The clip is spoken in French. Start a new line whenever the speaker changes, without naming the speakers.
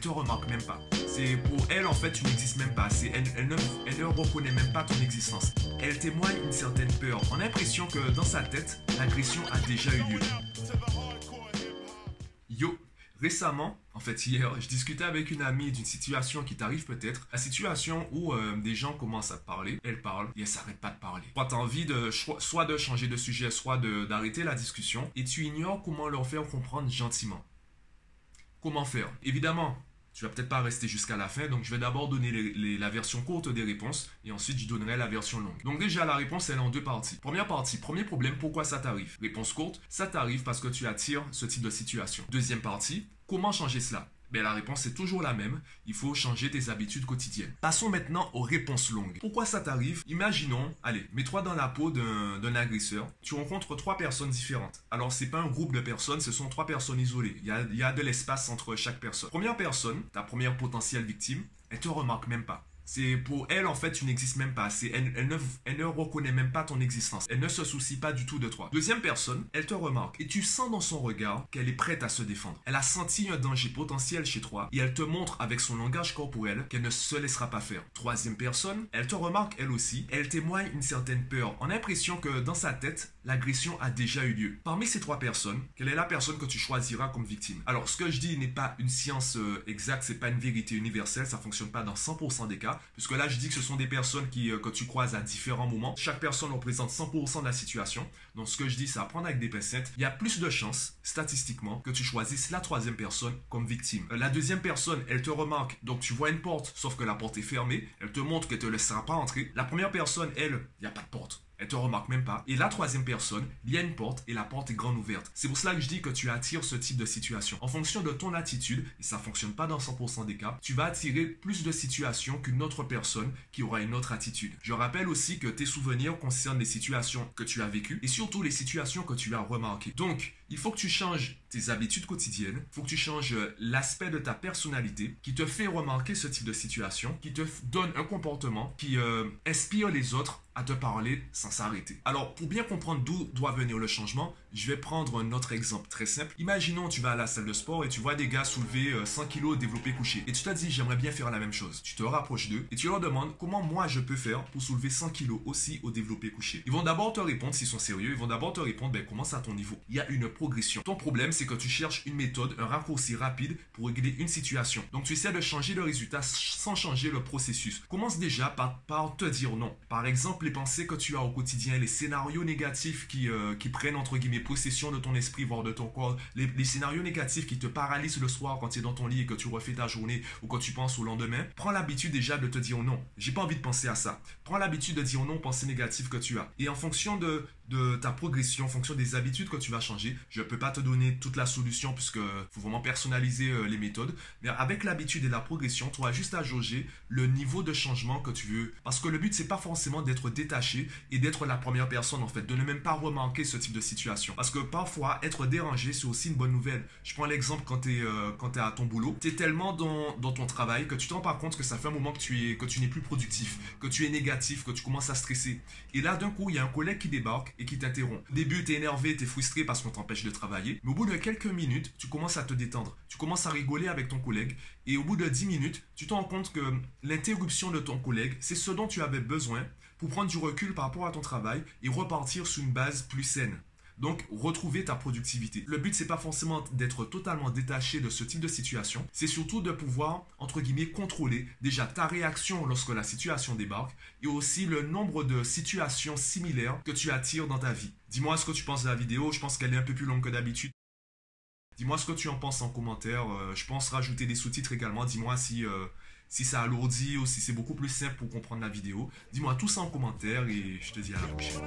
te remarque même pas. C'est pour elle, en fait, tu n'existes même pas. C'est, elle, elle ne, elle ne reconnaît même pas ton existence. Elle témoigne une certaine peur. On a l'impression que dans sa tête, l'agression a déjà eu lieu. Yo, récemment, en fait hier, je discutais avec une amie d'une situation qui t'arrive peut-être, la situation où euh, des gens commencent à parler, elle parle et elle s'arrête pas de parler. Toi, t'as envie de soit de changer de sujet, soit d'arrêter la discussion et tu ignores comment leur faire comprendre gentiment. Comment faire? Évidemment, tu vas peut-être pas rester jusqu'à la fin, donc je vais d'abord donner la version courte des réponses et ensuite je donnerai la version longue. Donc déjà la réponse elle est en deux parties. Première partie, premier problème, pourquoi ça t'arrive? Réponse courte, ça t'arrive parce que tu attires ce type de situation. Deuxième partie, comment changer cela? La réponse est toujours la même. Il faut changer tes habitudes quotidiennes. Passons maintenant aux réponses longues. Pourquoi ça t'arrive? Imaginons, allez, mets-toi dans la peau d'un agresseur. Tu rencontres trois personnes différentes. Alors, c'est pas un groupe de personnes, ce sont trois personnes isolées. Il y a, il y a de l'espace entre chaque personne. Première personne, ta première potentielle victime, elle te remarque même pas. C'est pour elle, en fait, tu n'existes même pas. C'est, elle, ne, elle reconnaît même pas ton existence. Elle ne se soucie pas du tout de toi. Deuxième personne, elle te remarque et tu sens dans son regard qu'elle est prête à se défendre. Elle a senti un danger potentiel chez toi et elle te montre avec son langage corporel qu'elle ne se laissera pas faire. Troisième personne, elle te remarque elle aussi. Elle témoigne une certaine peur. On a l'impression que dans sa tête, l'agression a déjà eu lieu. Parmi ces trois personnes, quelle est la personne que tu choisiras comme victime? Alors, ce que je dis n'est pas une science euh, exacte, c'est pas une vérité universelle, ça fonctionne pas dans 100% des cas. Puisque là, je dis que ce sont des personnes euh, que tu croises à différents moments. Chaque personne représente 100% de la situation. Donc, ce que je dis, c'est à prendre avec des pincettes. Il y a plus de chances, statistiquement, que tu choisisses la troisième personne comme victime. Euh, la deuxième personne, elle te remarque. Donc, tu vois une porte, sauf que la porte est fermée. Elle te montre qu'elle te laissera pas entrer. La première personne, elle, il n'y a pas de porte elle te remarque même pas. Et la troisième personne, il y a une porte et la porte est grande ouverte. C'est pour cela que je dis que tu attires ce type de situation. En fonction de ton attitude, et ça fonctionne pas dans 100% des cas, tu vas attirer plus de situations qu'une autre personne qui aura une autre attitude. Je rappelle aussi que tes souvenirs concernent les situations que tu as vécues et surtout les situations que tu as remarquées. Donc, il faut que tu changes tes habitudes quotidiennes, il faut que tu changes l'aspect de ta personnalité qui te fait remarquer ce type de situation, qui te donne un comportement qui euh, inspire les autres à te parler sans s'arrêter. Alors, pour bien comprendre d'où doit venir le changement, je vais prendre un autre exemple très simple. Imaginons tu vas à la salle de sport et tu vois des gars soulever 100 kg développé couché. Et tu te dis j'aimerais bien faire la même chose. Tu te rapproches d'eux et tu leur demandes comment moi je peux faire pour soulever 100 kg aussi au développé couché. Ils vont d'abord te répondre s'ils sont sérieux, ils vont d'abord te répondre ben comment ça à ton niveau. Il y a une Ton problème c'est que tu cherches une méthode, un raccourci rapide pour régler une situation. Donc tu essaies de changer le résultat sans changer le processus. Commence déjà par, te dire non. Par exemple, les pensées que tu as au quotidien, les scénarios négatifs qui, euh, qui prennent entre guillemets possession de ton esprit, voire de ton corps, les, scénarios négatifs qui te paralysent le soir quand tu es dans ton lit et que tu refais ta journée ou quand tu penses au lendemain, prends l'habitude déjà de te dire non. J'ai pas envie de penser à ça. Prends l'habitude de dire non aux pensées négatives que tu as. Et en fonction de, de ta progression, en fonction des habitudes que tu vas changer, je peux pas te donner toute la solution puisque faut vraiment personnaliser euh, les méthodes. Mais avec l'habitude et la progression, tu as juste à jauger le niveau de changement que tu veux. Parce que le but, c'est pas forcément d'être détaché et d'être la première personne en fait, de ne même pas remarquer ce type de situation. Parce que parfois, être dérangé, c'est aussi une bonne nouvelle. Je prends l'exemple quand tu es, euh, à ton boulot. Tu es tellement dans, dans, ton travail que tu te rends pas compte que ça fait un moment que tu, es, que tu n'es plus productif, que tu es négatif, que tu commences à stresser. Et là, d'un coup, il y a un collègue qui débarque et qui t'interrompt. Au début, tu es énervé, tu es frustré parce qu'on t'empêche de travailler. Mais au bout de quelques minutes, tu commences à te détendre. Tu commences à rigoler avec ton collègue. Et au bout de 10 minutes, tu te rends compte que l'interruption de ton collègue, c'est ce dont tu avais besoin pour prendre du recul par rapport à ton travail et repartir sur une base plus saine. Donc, retrouver ta productivité. Le but, c'est pas forcément d'être totalement détaché de ce type de situation. C'est surtout de pouvoir, entre guillemets, contrôler déjà ta réaction lorsque la situation débarque et aussi le nombre de situations similaires que tu attires dans ta vie. Dis-moi ce que tu penses de la vidéo. Je pense qu'elle est un peu plus longue que d'habitude. Dis-moi ce que tu en penses en commentaire. Euh, je pense rajouter des sous-titres également. Dis-moi si, euh, si ça alourdit ou si c'est beaucoup plus simple pour comprendre la vidéo. Dis-moi tout ça en commentaire et je te dis à la prochaine.